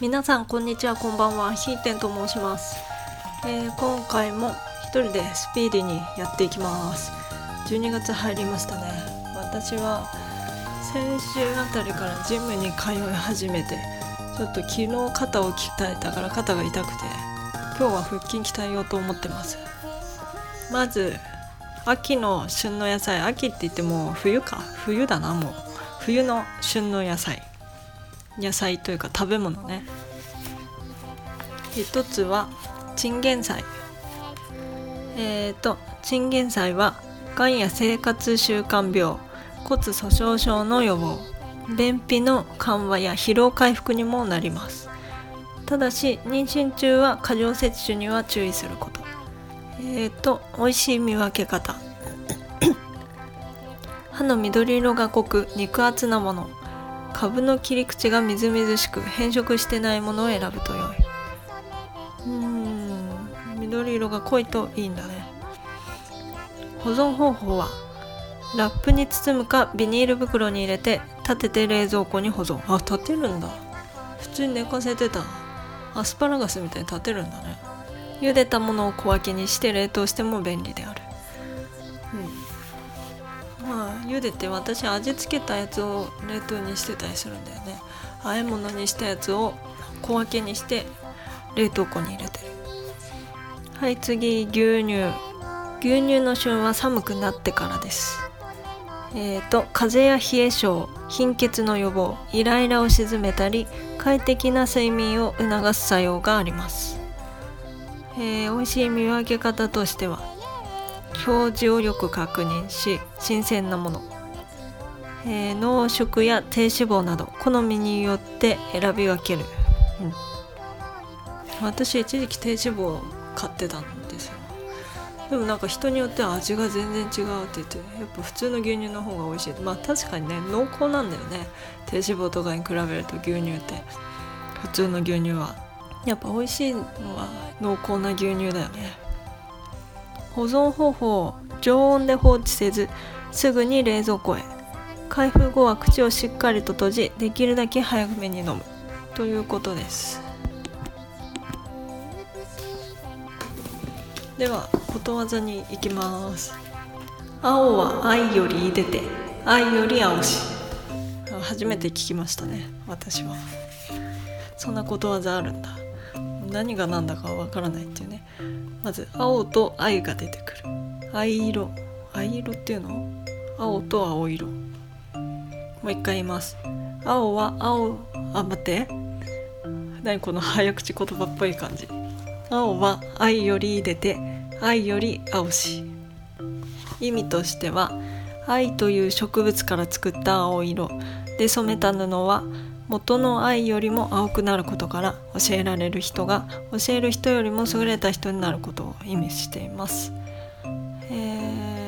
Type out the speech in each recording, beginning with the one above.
皆さんこんにちはこんばんは。ひーてんと申します、えー今回も一人でスピーディーにやっていきます。12月入りましたね。私は先週あたりからジムに通い始めてちょっと昨日肩を鍛えたから肩が痛くて今日は腹筋鍛えようと思ってます。まず秋の旬の野菜。秋って言っても冬か。冬だなもう。冬の旬の野菜。野菜というか食べ物ね。一つはチンゲン菜。えーとチンゲン菜はがんや生活習慣病骨粗しょう症の予防。便秘の緩和や疲労回復にもなります。ただし妊娠中は過剰摂取には注意すること。えーと美味しい見分け方。歯の緑色が濃く肉厚なもの。株の切り口がみずみずしく変色してないものを選ぶと良い。うーん。緑色が濃いといいんだね。保存方法はラップに包むかビニール袋に入れて立てて冷蔵庫に保存。あ立てるんだ。普通に寝かせてた。アスパラガスみたいに立てるんだね。茹でたものを小分けにして冷凍しても便利である。まあ茹でて私味付けたやつを冷凍にしてたりするんだよね。和え物にしたやつを小分けにして冷凍庫に入れてる。はい次牛乳。牛乳の旬は寒くなってからです。えーと風邪や冷え性貧血の予防イライラを鎮めたり快適な睡眠を促す作用があります、えー美味しい見分け方としては表示をよく確認し新鮮なもの、えー濃縮や低脂肪など好みによって選び分ける、うん。私一時期低脂肪買ってたんですよ。でもなんか人によっては味が全然違うって言ってやっぱ普通の牛乳の方が美味しい。まあ確かにね濃厚なんだよね。低脂肪とかに比べると牛乳って。普通の牛乳は。やっぱ美味しいのは濃厚な牛乳だよね。保存方法常温で放置せずすぐに冷蔵庫へ。開封後は口をしっかりと閉じできるだけ早めに飲む。ということです。ではことわざに行きます。青は愛より出て愛より青し。初めて聞きましたね私は。そんなことわざあるんだ。何が何だかわからないっていうね。まず青と愛が出てくる。藍色。藍色っていうの？青と青色。もう一回言います。青は青。あ待って。何この早口言葉っぽい感じ。青は愛より出て愛より青し。意味としては愛という植物から作った青色。で染めた布は元の愛よりも青くなることから教えられる人が教える人よりも優れた人になることを意味しています。えー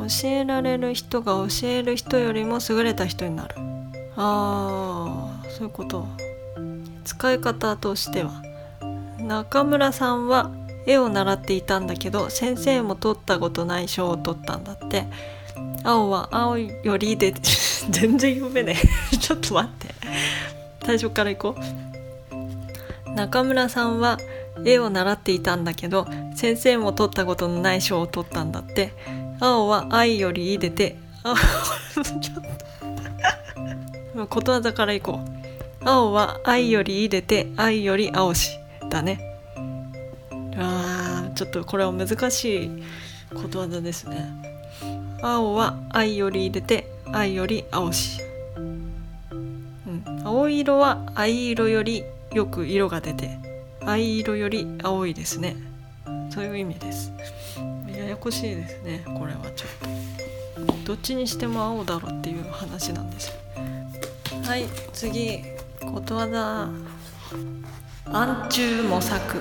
教えられる人が教える人よりも優れた人になる。ああそういうこと。使い方としては中村さんは絵を習っていたんだけど先生も取ったことない賞を取ったんだって青は青よりで 全然読めねえ ちょっと待って。最初から行こう。中村さんは絵を習っていたんだけど先生も取ったことのない賞を取ったんだって。青は愛より出てあちょっと。ことわざから行こう。青は愛より出て愛より青しだね。あーちょっとこれは難しいことわざですね。青は愛より出て愛より青し、うん、青色は藍色よりよく色が出て藍色より青いですね。そういう意味です。ややこしいですねこれはちょっと。どっちにしても青だろうっていう話なんですはい次。ことわざ。暗中模索。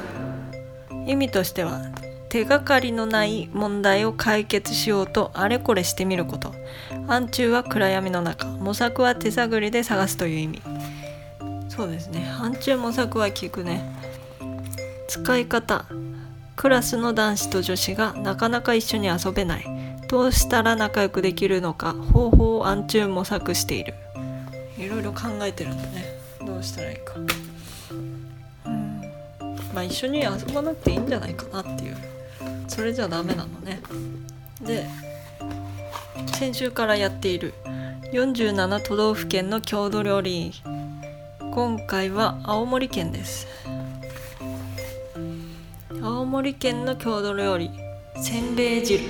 意味としては手がかりのない問題を解決しようとあれこれしてみること。暗中は暗闇の中。模索は手探りで探すという意味。そうですね。暗中模索は聞くね。使い方。クラスの男子と女子がなかなか一緒に遊べない。どうしたら仲良くできるのか。方法を暗中模索している。いろいろ考えてるんだね。どうしたらいいか。まあ一緒に遊ばなくていいんじゃないかなっていう。それじゃダメなのね。で先週からやっている47都道府県の郷土料理。今回は青森県です。青森県の郷土料理。せんべい汁。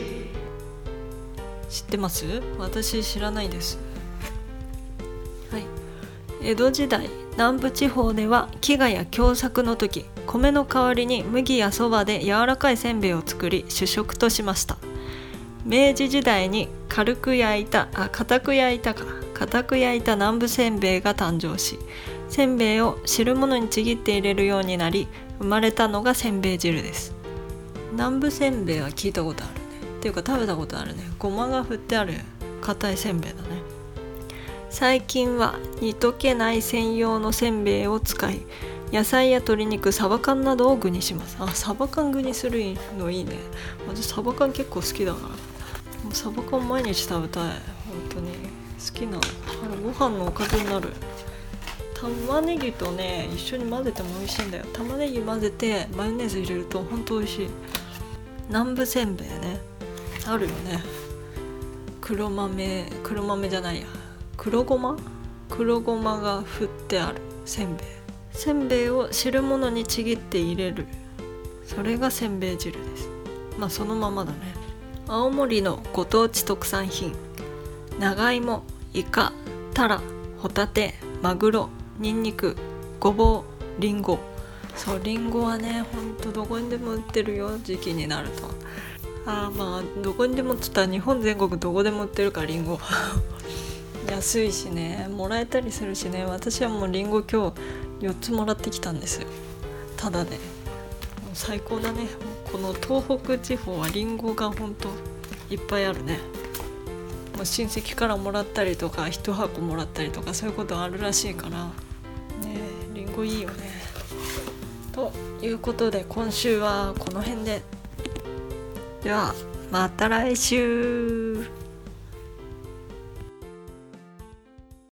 知ってます？私知らないです。はい。江戸時代南部地方では飢餓や凶作の時。米の代わりに麦やそばで柔らかいせんべいを作り主食としました。明治時代に軽く焼いたあ固く焼いたか。固く焼いた南部せんべいが誕生しせんべいを汁物にちぎって入れるようになり生まれたのがせんべい汁です。南部せんべいは聞いたことあるね。っていうか食べたことあるね。ごまが振ってある硬いせんべいだね。最近は煮溶けない専用のせんべいを使い野菜や鶏肉サバ缶などを具にします。あサバ缶具にするのいいね。私サバ缶結構好きだからもうサバ缶毎日食べたい。本当に好きな。あご飯のおかずになる。玉ねぎとね一緒に混ぜても美味しいんだよ。玉ねぎ混ぜてマヨネーズ入れるとほんと美味しい。南部せんべいね。あるよね。黒豆黒豆じゃないや。黒ごま？黒ごまが振ってあるせんべい。せんべいを汁物にちぎって入れる。それがせんべい汁です。まあそのままだね。青森のご当地特産品。長芋イカタラホタテマグロニンニクごぼうりんごそうりんごはねほんとどこにでも売ってるよ時期になると。あまあどこにでもっつったら日本全国どこでも売ってるかりんご安いしねもらえたりするしね。私はもうりんご今日4つもらってきたんですよ。ただね最高だね。この東北地方はりんごがほんといっぱいあるね。もう親戚からもらったりとか1箱もらったりとかそういうことあるらしいから。ねりんごいいよね。ということで今週はこの辺で。ではまた来週。